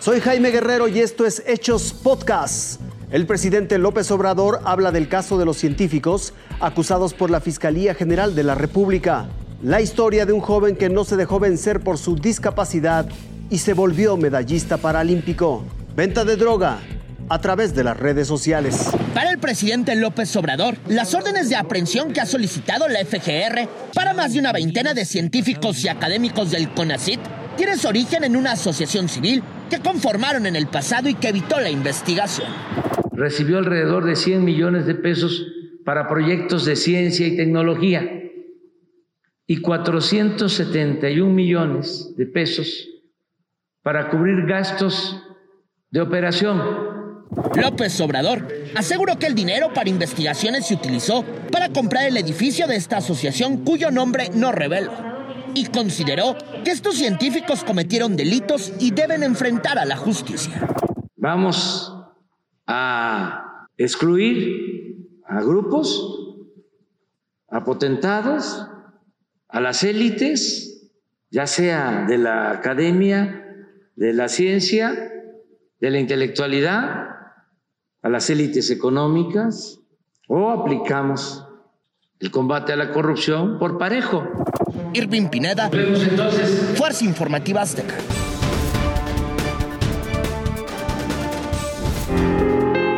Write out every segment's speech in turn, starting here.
Soy Jaime Guerrero y esto es Hechos Podcast. El presidente López Obrador habla del caso de los científicos acusados por la Fiscalía General de la República. La historia de un joven que no se dejó vencer por su discapacidad y se volvió medallista paralímpico. Venta de droga a través de las redes sociales. Para el presidente López Obrador, las órdenes de aprehensión que ha solicitado la FGR para más de una veintena de científicos y académicos del CONACIT tiene su origen en una asociación civil que conformaron en el pasado y que evitó la investigación. Recibió alrededor de 100 millones de pesos para proyectos de ciencia y tecnología y 471 millones de pesos para cubrir gastos de operación López Obrador aseguró que el dinero para investigaciones se utilizó para comprar el edificio de esta asociación cuyo nombre no reveló y consideró que estos científicos cometieron delitos y deben enfrentar a la justicia. Vamos a excluir a grupos, a potentados, a las élites, ya sea de la academia, de la ciencia, de la intelectualidad, a las élites económicas o aplicamos el combate a la corrupción por parejo. Irving Pineda, Fuerza Informativa Azteca.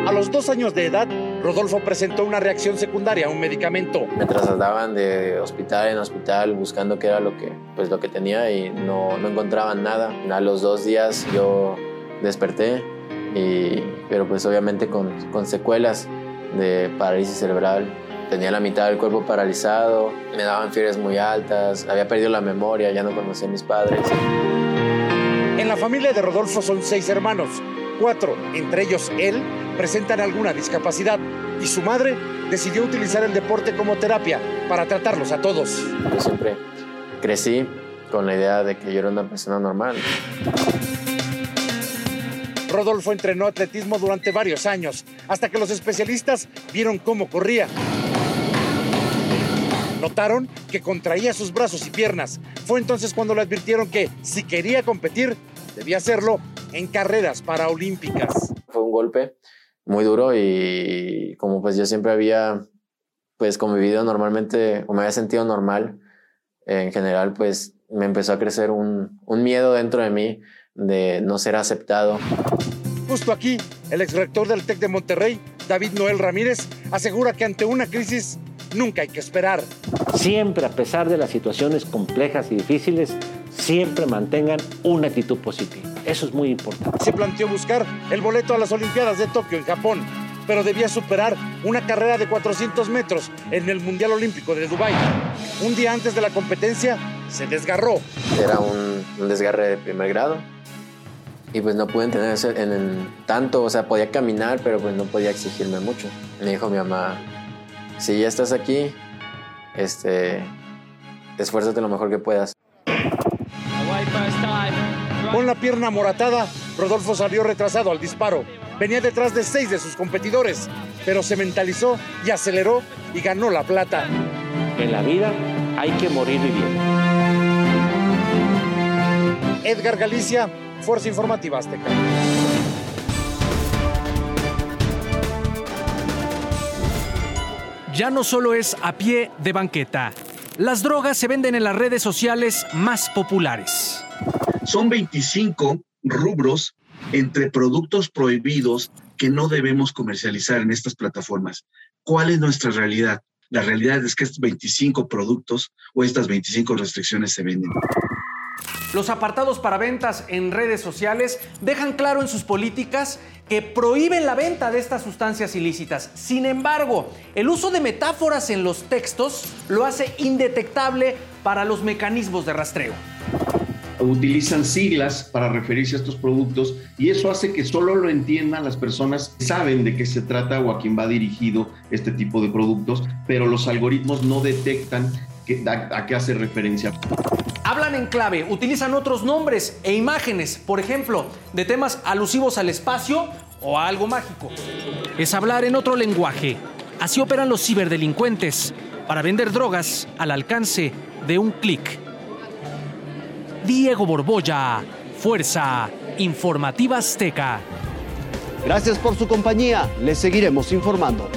A los dos años de edad, Rodolfo presentó una reacción secundaria a un medicamento. Me trasladaban de hospital en hospital buscando qué era lo que, pues, lo que tenía y no, no encontraban nada. A los dos días yo desperté pero pues obviamente con, con secuelas de parálisis cerebral. Tenía la mitad del cuerpo paralizado, me daban fiebres muy altas, había perdido la memoria, ya no conocía a mis padres. En la familia de Rodolfo son seis hermanos. Cuatro, entre ellos él, presentan alguna discapacidad y su madre decidió utilizar el deporte como terapia para tratarlos a todos. Yo siempre crecí con la idea de que yo era una persona normal. Rodolfo entrenó atletismo durante varios años, hasta que los especialistas vieron cómo corría. Notaron que contraía sus brazos y piernas. Fue entonces cuando le advirtieron que si quería competir, debía hacerlo en carreras paraolímpicas. Fue un golpe muy duro y como pues yo siempre había pues convivido normalmente o me había sentido normal, en general pues me empezó a crecer un, un miedo dentro de mí de no ser aceptado. Justo aquí, el exrector del TEC de Monterrey, David Noel Ramírez, asegura que ante una crisis nunca hay que esperar. Siempre, a pesar de las situaciones complejas y difíciles, siempre mantengan una actitud positiva. Eso es muy importante. Se planteó buscar el boleto a las Olimpiadas de Tokio en Japón, pero debía superar una carrera de 400 metros en el Mundial Olímpico de Dubái. Un día antes de la competencia, se desgarró. Era un, un desgarre de primer grado y pues no pude entender en tanto, o sea, podía caminar, pero pues no podía exigirme mucho. Me dijo mi mamá, si ya estás aquí, este, esfuérzate lo mejor que puedas. Con la pierna moratada, Rodolfo salió retrasado al disparo. Venía detrás de seis de sus competidores, pero se mentalizó y aceleró y ganó la plata. En la vida hay que morir viviendo. Edgar Galicia, Fuerza Informativa Azteca. Ya no solo es a pie de banqueta. Las drogas se venden en las redes sociales más populares. Son 25 rubros entre productos prohibidos que no debemos comercializar en estas plataformas. ¿Cuál es nuestra realidad? La realidad es que estos 25 productos o estas 25 restricciones se venden. Los apartados para ventas en redes sociales dejan claro en sus políticas que prohíben la venta de estas sustancias ilícitas. Sin embargo, el uso de metáforas en los textos lo hace indetectable para los mecanismos de rastreo. Utilizan siglas para referirse a estos productos y eso hace que solo lo entiendan las personas que saben de qué se trata o a quién va dirigido este tipo de productos, pero los algoritmos no detectan a qué hace referencia. En clave, utilizan otros nombres e imágenes, por ejemplo, de temas alusivos al espacio o a algo mágico. Es hablar en otro lenguaje. Así operan los ciberdelincuentes para vender drogas al alcance de un clic. Diego Borbolla, Fuerza Informativa Azteca. Gracias por su compañía. Les seguiremos informando.